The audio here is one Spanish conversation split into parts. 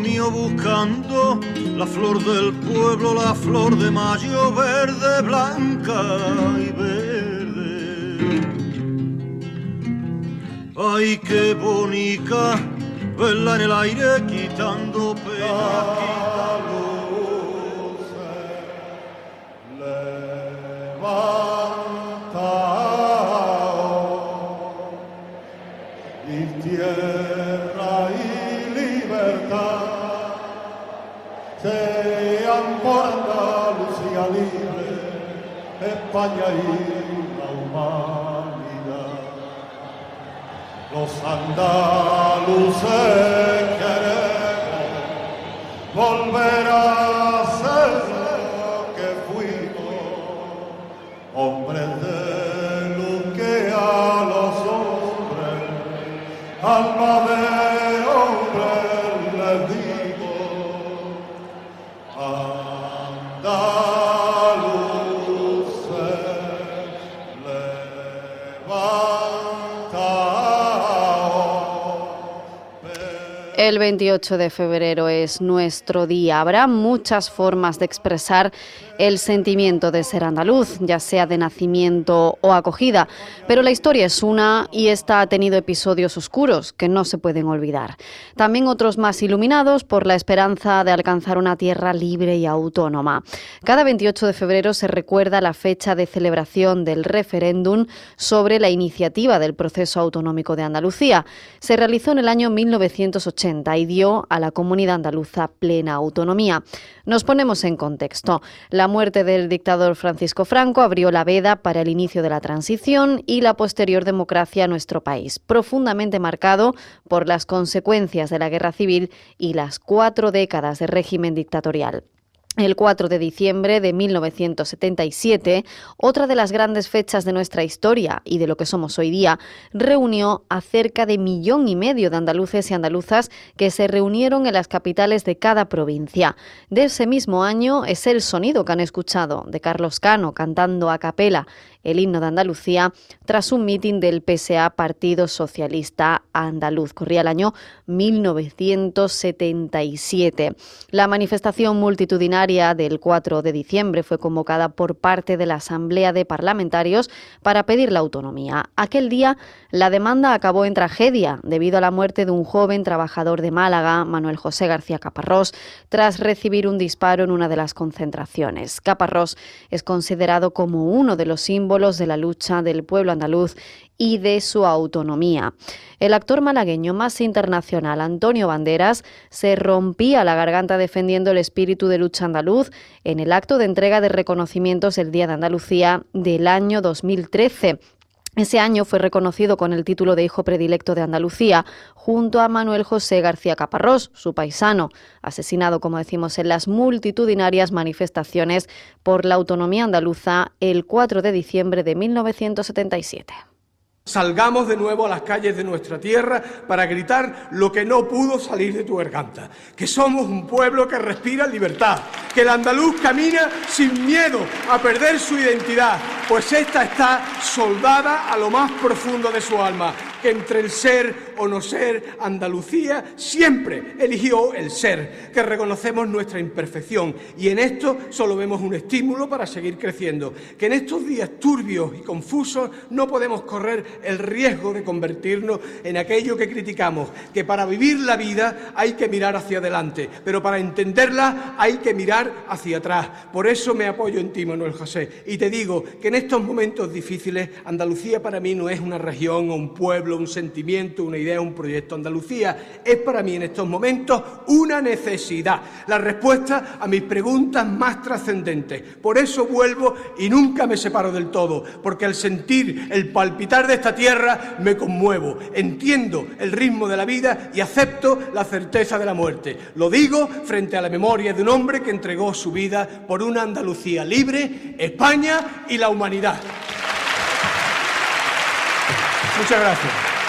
mío buscando la flor del pueblo, la flor de mayo verde, blanca y verde. Ay, qué bonita verla en el aire quitando pena. España y la humanidad. Los andaluces queremos volver a ser lo que fuimos, hombres de El 28 de febrero es nuestro día. Habrá muchas formas de expresar el sentimiento de ser andaluz, ya sea de nacimiento o acogida, pero la historia es una y esta ha tenido episodios oscuros que no se pueden olvidar. También otros más iluminados por la esperanza de alcanzar una tierra libre y autónoma. Cada 28 de febrero se recuerda la fecha de celebración del referéndum sobre la iniciativa del proceso autonómico de Andalucía. Se realizó en el año 1980 y dio a la comunidad andaluza plena autonomía. Nos ponemos en contexto. La muerte del dictador Francisco Franco abrió la veda para el inicio de la transición y la posterior democracia a nuestro país, profundamente marcado por las consecuencias de la guerra civil y las cuatro décadas de régimen dictatorial. El 4 de diciembre de 1977, otra de las grandes fechas de nuestra historia y de lo que somos hoy día, reunió a cerca de millón y medio de andaluces y andaluzas que se reunieron en las capitales de cada provincia. De ese mismo año es el sonido que han escuchado de Carlos Cano cantando a capela el himno de Andalucía tras un mitin del PSA Partido Socialista Andaluz. Corría el año 1977. La manifestación multitudinaria del 4 de diciembre fue convocada por parte de la Asamblea de Parlamentarios para pedir la autonomía. Aquel día la demanda acabó en tragedia debido a la muerte de un joven trabajador de Málaga, Manuel José García Caparrós, tras recibir un disparo en una de las concentraciones. Caparrós es considerado como uno de los símbolos de la lucha del pueblo andaluz y de su autonomía. El actor malagueño más internacional, Antonio Banderas, se rompía la garganta defendiendo el espíritu de lucha andaluz en el acto de entrega de reconocimientos el Día de Andalucía del año 2013 ese año fue reconocido con el título de Hijo Predilecto de Andalucía, junto a Manuel José García Caparrós, su paisano, asesinado, como decimos, en las multitudinarias manifestaciones por la autonomía andaluza el 4 de diciembre de 1977. Salgamos de nuevo a las calles de nuestra tierra para gritar lo que no pudo salir de tu garganta, que somos un pueblo que respira libertad, que el andaluz camina sin miedo a perder su identidad, pues esta está soldada a lo más profundo de su alma, que entre el ser o no ser, Andalucía siempre eligió el ser, que reconocemos nuestra imperfección y en esto solo vemos un estímulo para seguir creciendo, que en estos días turbios y confusos no podemos correr el riesgo de convertirnos en aquello que criticamos, que para vivir la vida hay que mirar hacia adelante, pero para entenderla hay que mirar hacia atrás. Por eso me apoyo en ti, Manuel José, y te digo que en estos momentos difíciles Andalucía para mí no es una región o un pueblo, un sentimiento, una idea, un proyecto. Andalucía es para mí en estos momentos una necesidad, la respuesta a mis preguntas más trascendentes. Por eso vuelvo y nunca me separo del todo, porque al sentir el palpitar de esta tierra me conmuevo, entiendo el ritmo de la vida y acepto la certeza de la muerte. Lo digo frente a la memoria de un hombre que entregó su vida por una Andalucía libre, España y la humanidad. Muchas gracias.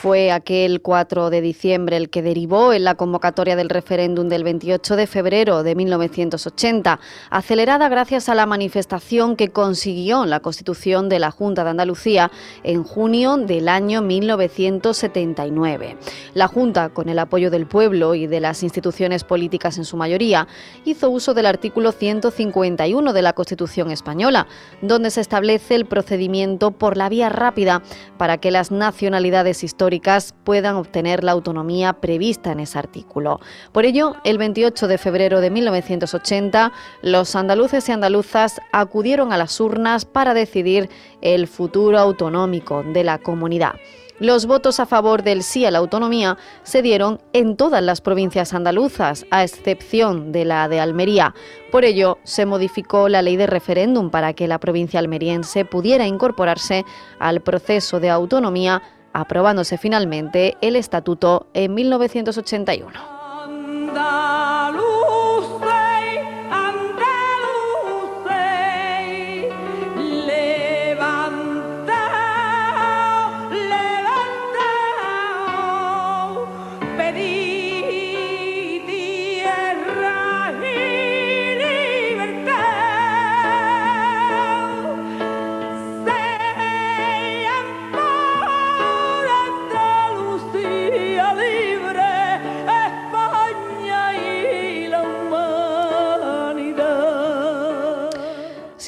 Fue aquel 4 de diciembre el que derivó en la convocatoria del referéndum del 28 de febrero de 1980, acelerada gracias a la manifestación que consiguió la constitución de la Junta de Andalucía en junio del año 1979. La Junta, con el apoyo del pueblo y de las instituciones políticas en su mayoría, hizo uso del artículo 151 de la Constitución española, donde se establece el procedimiento por la vía rápida para que las nacionalidades históricas puedan obtener la autonomía prevista en ese artículo. Por ello, el 28 de febrero de 1980, los andaluces y andaluzas acudieron a las urnas para decidir el futuro autonómico de la comunidad. Los votos a favor del sí a la autonomía se dieron en todas las provincias andaluzas, a excepción de la de Almería. Por ello, se modificó la ley de referéndum para que la provincia almeriense pudiera incorporarse al proceso de autonomía, aprobándose finalmente el estatuto en 1981.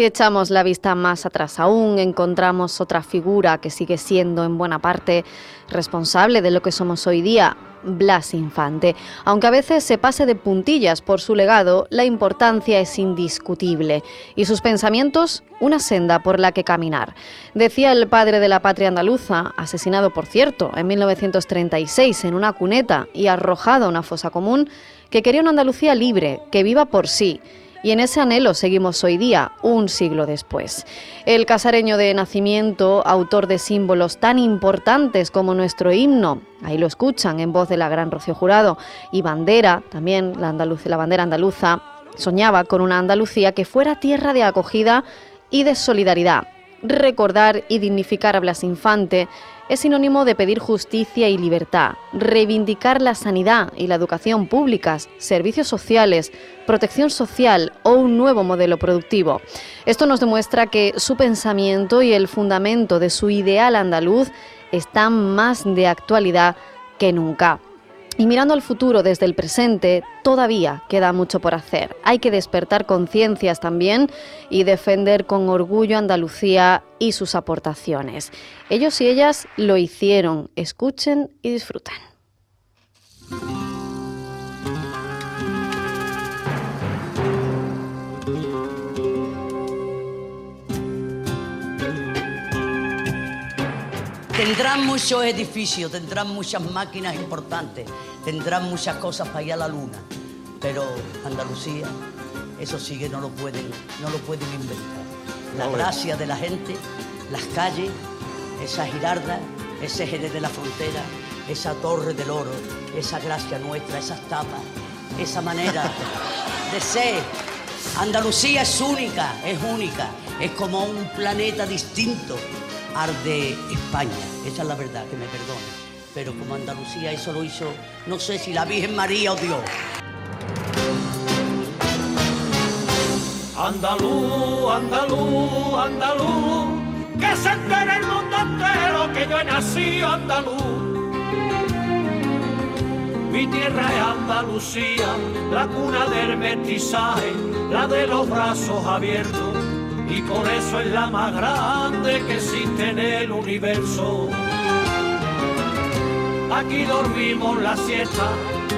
Si echamos la vista más atrás aún, encontramos otra figura que sigue siendo en buena parte responsable de lo que somos hoy día, Blas Infante. Aunque a veces se pase de puntillas por su legado, la importancia es indiscutible y sus pensamientos una senda por la que caminar. Decía el padre de la patria andaluza, asesinado por cierto en 1936 en una cuneta y arrojado a una fosa común, que quería una Andalucía libre, que viva por sí y en ese anhelo seguimos hoy día, un siglo después. El casareño de nacimiento, autor de símbolos tan importantes como nuestro himno, ahí lo escuchan en voz de la gran Rocío Jurado, y bandera, también la, la bandera andaluza, soñaba con una Andalucía que fuera tierra de acogida y de solidaridad. Recordar y dignificar a Blas Infante es sinónimo de pedir justicia y libertad, reivindicar la sanidad y la educación públicas, servicios sociales, protección social o un nuevo modelo productivo. Esto nos demuestra que su pensamiento y el fundamento de su ideal andaluz están más de actualidad que nunca. Y mirando al futuro desde el presente, todavía queda mucho por hacer. Hay que despertar conciencias también y defender con orgullo Andalucía y sus aportaciones. Ellos y ellas lo hicieron. Escuchen y disfruten. Tendrán muchos edificios, tendrán muchas máquinas importantes, tendrán muchas cosas para ir a la luna, pero Andalucía, eso sí que no lo pueden, no lo pueden inventar. La gracia de la gente, las calles, esa girarda, ese Jerez de la Frontera, esa Torre del Oro, esa gracia nuestra, esas tapas, esa manera de ser. Andalucía es única, es única, es como un planeta distinto arde España. Esa es la verdad, que me perdone. Pero como Andalucía eso lo hizo, no sé si la Virgen María o Dios. Andaluz, andaluz, andaluz, que se entere el mundo entero que yo he nacido andaluz. Mi tierra es Andalucía, la cuna del mestizaje, la de los brazos abiertos y por eso es la más grande que existe en el universo. Aquí dormimos la siesta,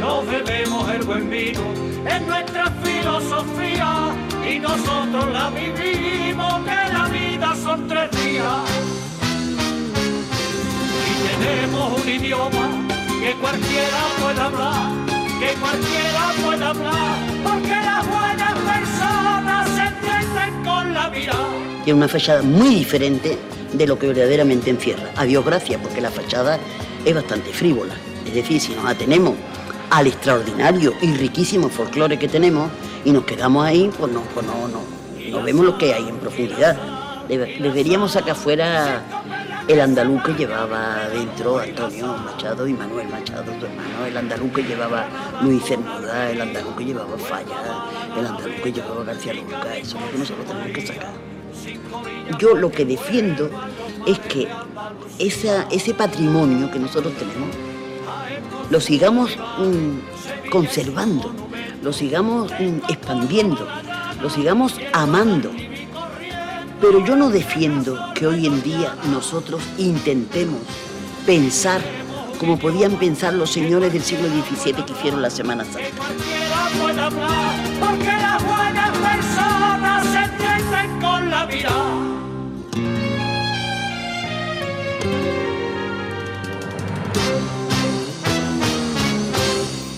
nos bebemos el buen vino, es nuestra filosofía y nosotros la vivimos, que la vida son tres días. Y tenemos un idioma que cualquiera puede hablar, que cualquiera puede hablar, porque las buenas personas Tiene una fachada muy diferente de lo que verdaderamente encierra. A Dios gracias, porque la fachada es bastante frívola. Es decir, si nos atenemos al extraordinario y riquísimo folclore que tenemos y nos quedamos ahí, pues no, pues no, no, no vemos lo que hay en profundidad. Debe- Deberíamos sacar fuera el andaluz que llevaba dentro Antonio Machado y Manuel Machado, tu hermano, el andaluz que llevaba Luis Cernuda, el andaluz que llevaba Falla, el andaluz que llevaba García Lorca, eso es lo que nosotros tenemos que sacar. Yo lo que defiendo es que ese patrimonio que nosotros tenemos lo sigamos mm, conservando, lo sigamos mm, expandiendo, lo sigamos amando. Pero yo no defiendo que hoy en día nosotros intentemos pensar como podían pensar los señores del siglo XVII que hicieron la Semana Santa. Porque las buenas personas se con la.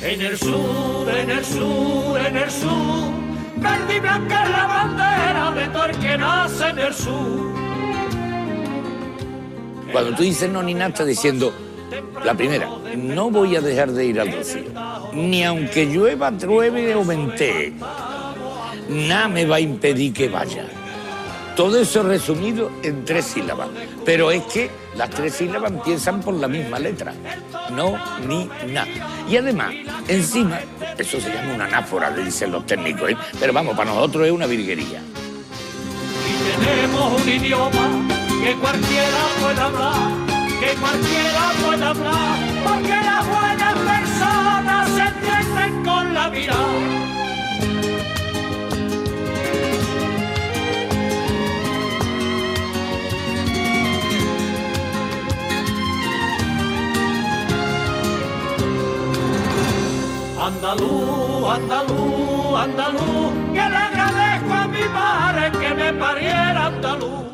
En el sur, en el sur, en el sur, verde y blanca es la bandera de todo el que nace en el sur. Cuando tú dices no ni estás diciendo, la primera, no voy a dejar de ir al rocío. Ni aunque llueva, trueve o ventee, nada me va a impedir que vaya. Todo eso resumido en tres sílabas. Pero es que las tres sílabas empiezan por la misma letra. No, ni, na. Y además, encima, eso se llama una anáfora, le dicen los técnicos, ¿eh? pero vamos, para nosotros es una virguería. Y tenemos un idioma que cualquiera puede hablar, que cualquiera puede hablar, porque las buenas personas se entienden con la mirada. Andalú, andalú, andalú, que le agradezco a mi madre que me pariera andalú.